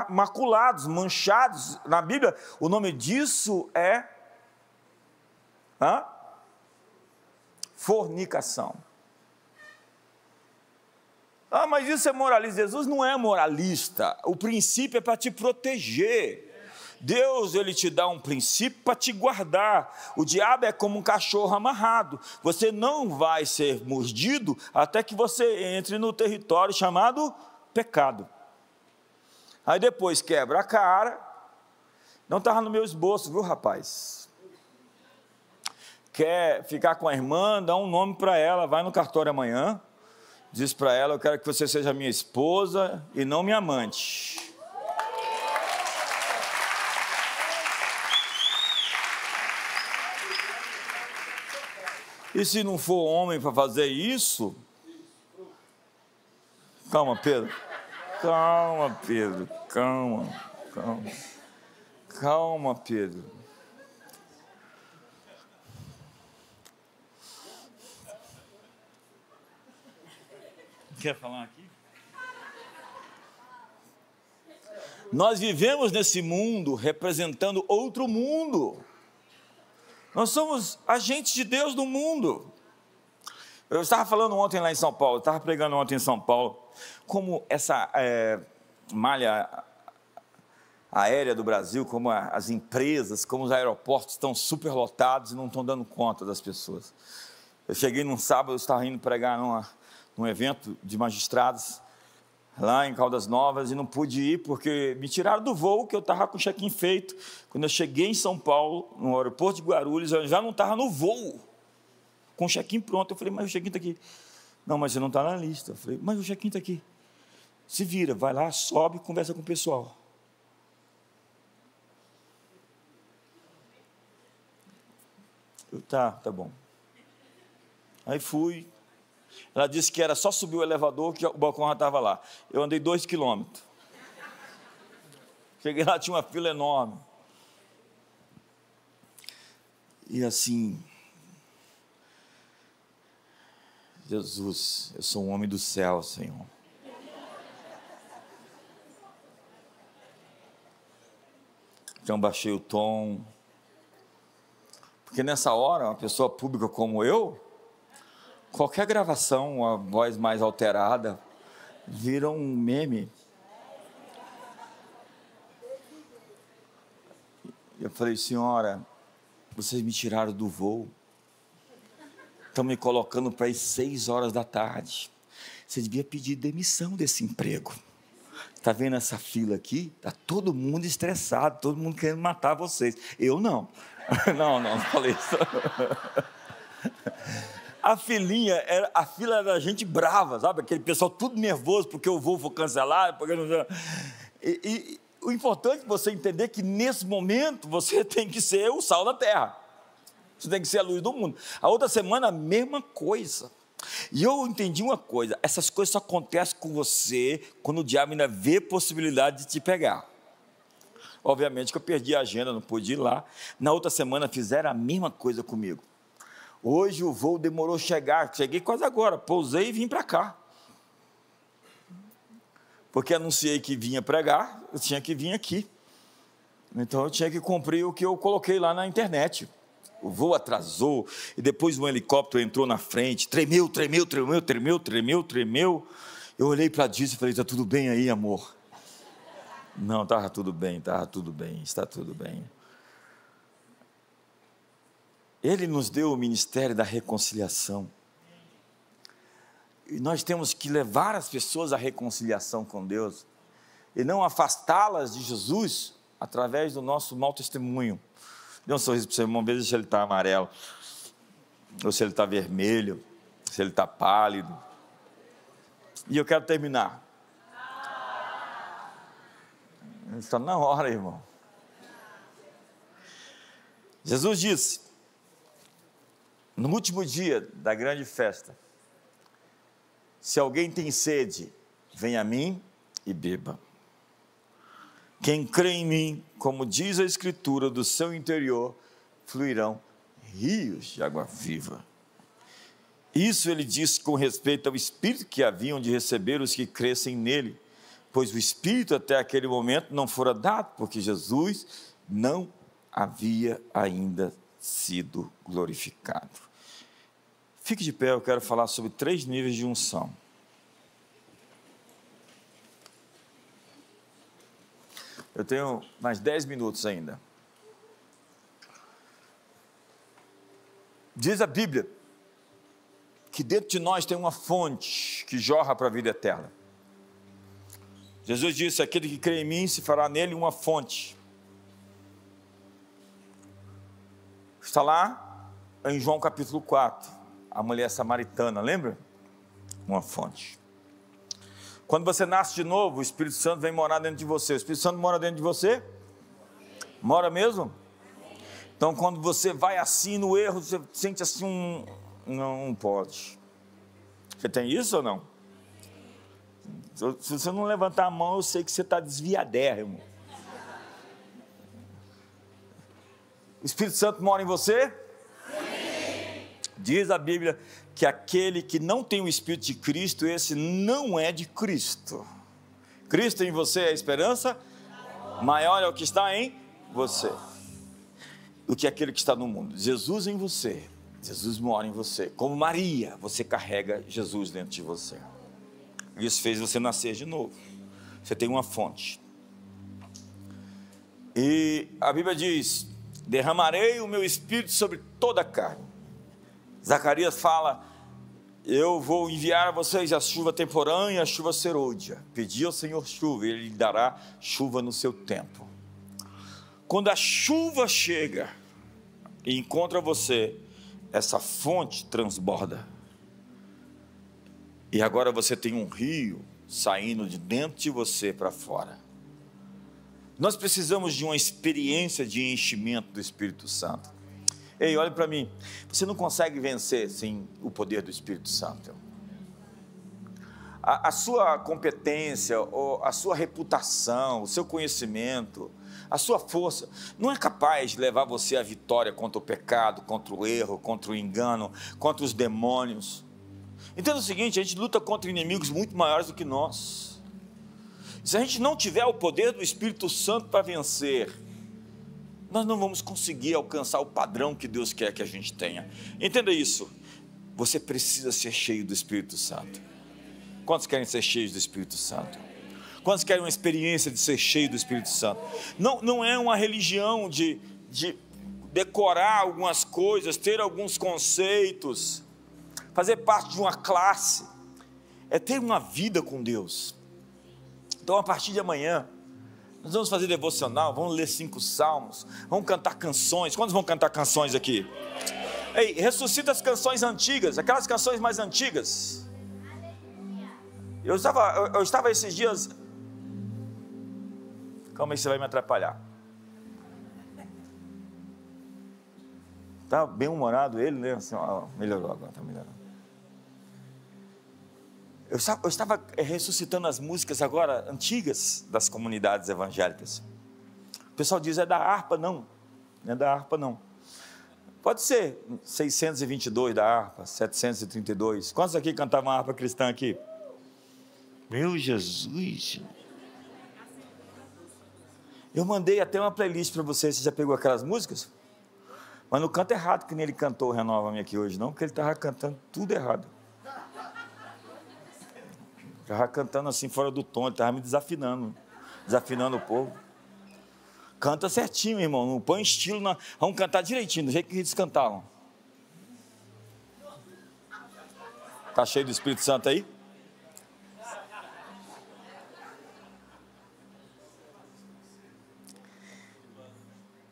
maculados, manchados. Na Bíblia, o nome disso é hã? fornicação. Ah, mas isso é moralista. Jesus não é moralista. O princípio é para te proteger. Deus ele te dá um princípio para te guardar. O diabo é como um cachorro amarrado. Você não vai ser mordido até que você entre no território chamado pecado. Aí depois quebra a cara. Não estava no meu esboço, viu, rapaz? Quer ficar com a irmã, dá um nome para ela, vai no cartório amanhã, diz para ela: Eu quero que você seja minha esposa e não minha amante. E se não for homem para fazer isso? Calma, Pedro. Calma, Pedro. Calma, calma. Calma, Pedro. Quer falar aqui? Nós vivemos nesse mundo representando outro mundo. Nós somos agentes de Deus no mundo. Eu estava falando ontem lá em São Paulo, estava pregando ontem em São Paulo, como essa é, malha aérea do Brasil, como a, as empresas, como os aeroportos estão superlotados e não estão dando conta das pessoas. Eu cheguei num sábado, estava indo pregar numa, num evento de magistrados, lá em Caldas Novas e não pude ir porque me tiraram do voo que eu estava com o check-in feito. Quando eu cheguei em São Paulo, no aeroporto de Guarulhos, eu já não estava no voo, com o check-in pronto. Eu falei, mas o check-in está aqui. Não, mas você não está na lista. Eu falei, mas o check-in está aqui. Se vira, vai lá, sobe e conversa com o pessoal. Eu, tá, tá bom. Aí fui, ela disse que era só subir o elevador que o balcão já estava lá. Eu andei dois quilômetros. Cheguei lá, tinha uma fila enorme. E assim, Jesus, eu sou um homem do céu, Senhor. Então baixei o tom. Porque nessa hora, uma pessoa pública como eu, qualquer gravação, uma voz mais alterada, vira um meme. Eu falei, senhora, vocês me tiraram do voo, estão me colocando para as seis horas da tarde. Você devia pedir demissão desse emprego. Está vendo essa fila aqui? Está todo mundo estressado, todo mundo querendo matar vocês. Eu não. Não, não, não falei isso. a filinha, era, a fila era gente brava, sabe? Aquele pessoal tudo nervoso porque o voo foi cancelado. Porque não... e, e o importante é você entender que nesse momento você tem que ser o sal da terra. Você tem que ser a luz do mundo. A outra semana, a mesma coisa. E eu entendi uma coisa: essas coisas só acontecem com você quando o diabo ainda vê possibilidade de te pegar. Obviamente que eu perdi a agenda, não pude ir lá. Na outra semana fizeram a mesma coisa comigo. Hoje o voo demorou chegar, cheguei quase agora, pousei e vim para cá. Porque anunciei que vinha pregar, eu tinha que vir aqui. Então eu tinha que cumprir o que eu coloquei lá na internet. O voo atrasou, e depois um helicóptero entrou na frente, tremeu, tremeu, tremeu, tremeu, tremeu, tremeu. Eu olhei para a e falei: está tudo bem aí, amor? Não, estava tudo bem, estava tudo bem, está tudo bem. Ele nos deu o ministério da reconciliação. E nós temos que levar as pessoas à reconciliação com Deus e não afastá-las de Jesus através do nosso mau testemunho. Dê um sorriso para o seu irmão, veja se ele está amarelo, ou se ele está vermelho, se ele está pálido. E eu quero terminar. Está na hora, irmão. Jesus disse: no último dia da grande festa, se alguém tem sede, venha a mim e beba. Quem crê em mim, como diz a Escritura, do seu interior fluirão rios de água viva. Isso ele disse com respeito ao Espírito que haviam de receber os que crescem nele, pois o Espírito até aquele momento não fora dado, porque Jesus não havia ainda sido glorificado. Fique de pé, eu quero falar sobre três níveis de unção. Eu tenho mais dez minutos ainda. Diz a Bíblia que dentro de nós tem uma fonte que jorra para a vida eterna. Jesus disse: Aquele que crê em mim se fará nele uma fonte. Está lá em João capítulo 4, a mulher samaritana, lembra? Uma fonte. Quando você nasce de novo, o Espírito Santo vem morar dentro de você. O Espírito Santo mora dentro de você? Mora mesmo? Então, quando você vai assim no erro, você sente assim um. Não pode. Você tem isso ou não? Se você não levantar a mão, eu sei que você está desviadérrimo. O Espírito Santo mora em você? Diz a Bíblia que aquele que não tem o Espírito de Cristo, esse não é de Cristo. Cristo em você é a esperança, maior é o que está em você do que aquele que está no mundo. Jesus em você, Jesus mora em você. Como Maria, você carrega Jesus dentro de você. Isso fez você nascer de novo. Você tem uma fonte. E a Bíblia diz: derramarei o meu espírito sobre toda a carne. Zacarias fala: Eu vou enviar a vocês a chuva temporânea a chuva serôdia. Pedi ao Senhor chuva, Ele lhe dará chuva no seu tempo. Quando a chuva chega e encontra você, essa fonte transborda. E agora você tem um rio saindo de dentro de você para fora. Nós precisamos de uma experiência de enchimento do Espírito Santo. Ei, olhe para mim. Você não consegue vencer sem o poder do Espírito Santo. A, a, sua competência, a sua reputação, o seu conhecimento, a sua força não é capaz de levar você à vitória contra o pecado, contra o erro, contra o engano, contra os demônios. Entenda o seguinte: a gente luta contra inimigos muito maiores do que nós. Se a gente não tiver o poder do Espírito Santo para vencer, nós não vamos conseguir alcançar o padrão que Deus quer que a gente tenha. Entenda isso. Você precisa ser cheio do Espírito Santo. Quantos querem ser cheios do Espírito Santo? Quantos querem uma experiência de ser cheio do Espírito Santo? Não, não é uma religião de, de decorar algumas coisas, ter alguns conceitos, fazer parte de uma classe. É ter uma vida com Deus. Então, a partir de amanhã, nós vamos fazer devocional, vamos ler cinco salmos, vamos cantar canções. Quantos vão cantar canções aqui? Ei, ressuscita as canções antigas, aquelas canções mais antigas. Eu estava, eu, eu estava esses dias. Calma aí, você vai me atrapalhar. Tá bem humorado ele, né? Assim, ó, melhorou agora, tá melhorando. Eu estava, eh, ressuscitando as músicas agora antigas das comunidades evangélicas. O pessoal diz é da harpa, não. Não é da harpa, não. Pode ser 622 da harpa, 732. Quantos aqui cantavam harpa cristã aqui? Meu Jesus! Eu mandei até uma playlist para você. Você já pegou aquelas músicas? Mas não canta errado que nem ele cantou Renova-me aqui hoje, não, porque ele estava cantando tudo errado. Estava cantando assim fora do tom, ele estava me desafinando, desafinando o povo. Canta certinho, irmão, não põe estilo, na... vamos cantar direitinho, do jeito que eles cantavam. Está cheio do Espírito Santo aí?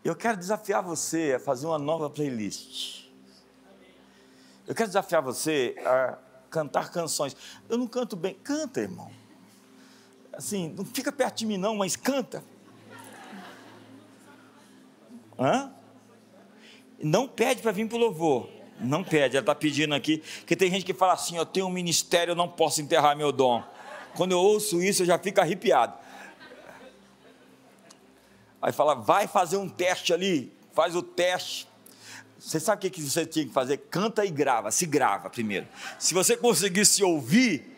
Eu quero desafiar você a fazer uma nova playlist. Eu quero desafiar você a cantar canções. Eu não canto bem. Canta, irmão. Assim, não fica perto de mim, não, mas canta. Hã? Não pede para vir para o louvor. Não pede, ela está pedindo aqui. Porque tem gente que fala assim: eu tenho um ministério, eu não posso enterrar meu dom. Quando eu ouço isso, eu já fico arrepiado. Aí fala: vai fazer um teste ali, faz o teste. Você sabe o que você tinha que fazer? Canta e grava, se grava primeiro. Se você conseguisse ouvir,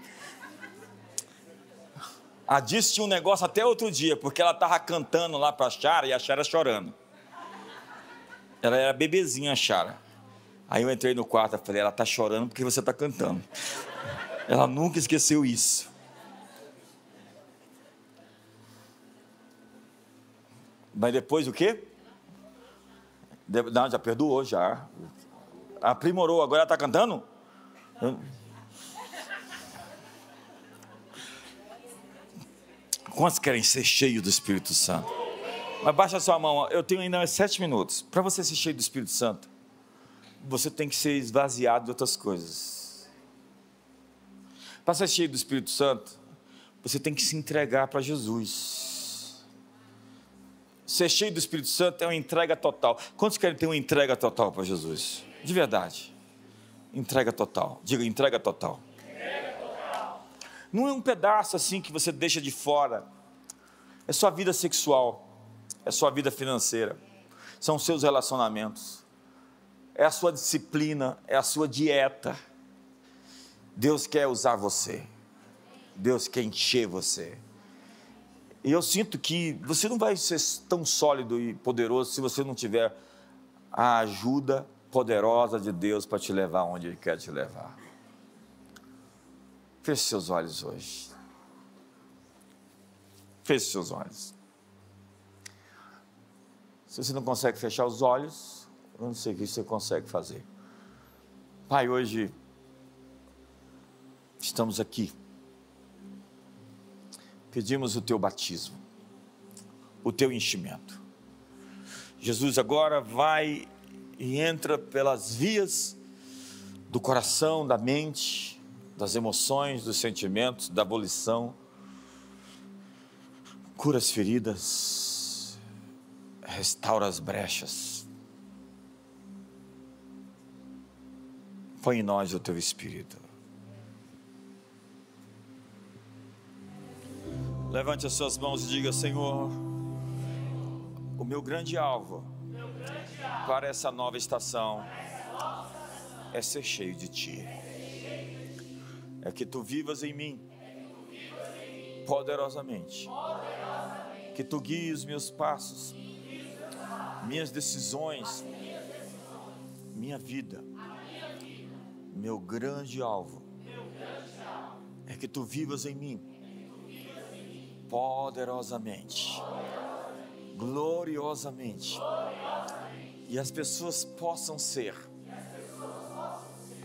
a Diz tinha um negócio até outro dia, porque ela estava cantando lá para a Chara e a Chara chorando. Ela era bebezinha, a Chara. Aí eu entrei no quarto e falei, ela está chorando porque você está cantando. Ela nunca esqueceu isso. Mas depois o quê? Não, já perdoou, já. Aprimorou, agora ela está cantando? Quantos querem ser cheios do Espírito Santo? Mas baixa sua mão, eu tenho ainda sete minutos. Para você ser cheio do Espírito Santo, você tem que ser esvaziado de outras coisas. Para ser cheio do Espírito Santo, você tem que se entregar para Jesus. Ser cheio do Espírito Santo é uma entrega total. Quantos querem ter uma entrega total para Jesus? De verdade. Entrega total. Diga entrega total. entrega total. Não é um pedaço assim que você deixa de fora. É sua vida sexual. É sua vida financeira. São seus relacionamentos. É a sua disciplina. É a sua dieta. Deus quer usar você. Deus quer encher você. E eu sinto que você não vai ser tão sólido e poderoso se você não tiver a ajuda poderosa de Deus para te levar onde Ele quer te levar. Feche seus olhos hoje. Feche seus olhos. Se você não consegue fechar os olhos, eu não sei o que você consegue fazer. Pai, hoje estamos aqui pedimos o teu batismo, o teu enchimento. Jesus agora vai e entra pelas vias do coração, da mente, das emoções, dos sentimentos, da abolição. Cura as feridas, restaura as brechas. Põe em nós o teu espírito. Levante as suas mãos e diga: Senhor, o meu grande alvo para essa nova estação é ser cheio de Ti. É que Tu vivas em mim poderosamente. Que Tu guies meus passos, minhas decisões, minha vida. Meu grande alvo é que Tu vivas em mim poderosamente, gloriosamente, e as pessoas possam ser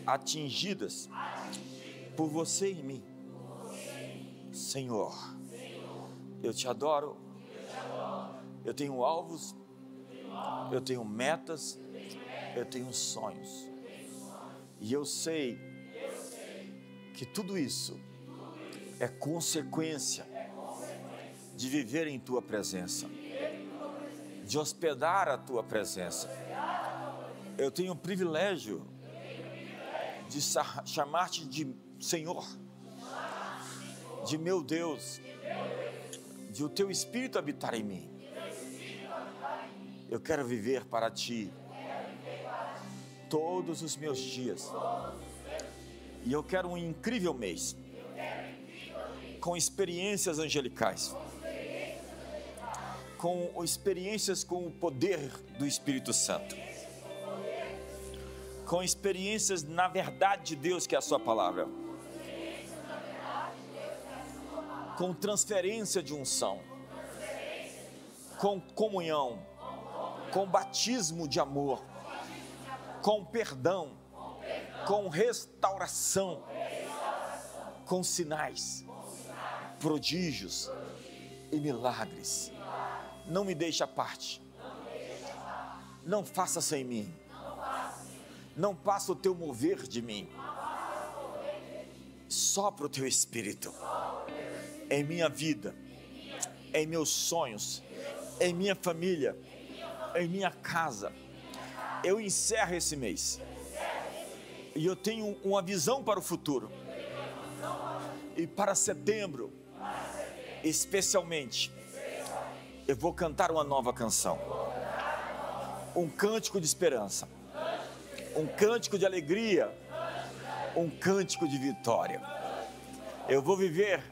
atingidas por você e mim. Senhor, eu te adoro, eu tenho alvos, eu tenho metas, eu tenho sonhos, e eu sei que tudo isso é consequência de viver em tua presença, de hospedar a tua presença. Eu tenho o privilégio de chamar-te de Senhor, de meu Deus, de o teu Espírito habitar em mim. Eu quero viver para ti todos os meus dias. E eu quero um incrível mês com experiências angelicais com experiências com o poder do Espírito Santo, com experiências na verdade de Deus, que é a Sua palavra, com transferência de unção, com comunhão, com batismo de amor, com perdão, com restauração, com sinais, prodígios e milagres não me deixe à parte. Não faça sem mim. Não passa o teu mover de mim. Sopra o teu espírito em minha vida, em meus sonhos, em minha família, em minha casa. Eu encerro esse mês. E eu tenho uma visão para o futuro. E para setembro, especialmente, eu vou cantar uma nova canção. Um cântico de esperança. um cântico de alegria, um cântico de vitória. Eu vou viver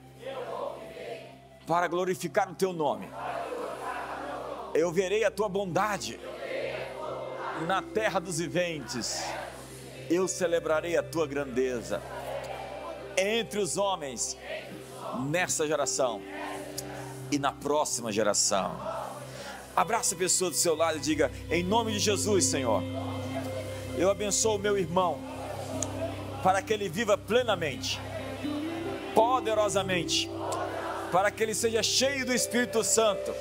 para glorificar o teu nome. Eu verei a tua bondade na terra dos viventes. Eu celebrarei a tua grandeza entre os homens nessa geração e na próxima geração. Abraça a pessoa do seu lado e diga: Em nome de Jesus, Senhor, eu abençoo o meu irmão para que ele viva plenamente, poderosamente, para que ele seja cheio do Espírito Santo,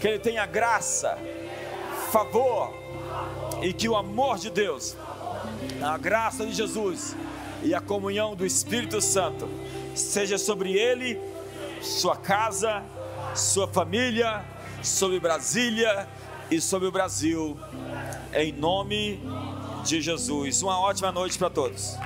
que ele tenha graça, favor e que o amor de Deus, a graça de Jesus e a comunhão do Espírito Santo seja sobre ele, sua casa, sua família, sobre Brasília e sobre o Brasil, em nome de Jesus. Uma ótima noite para todos.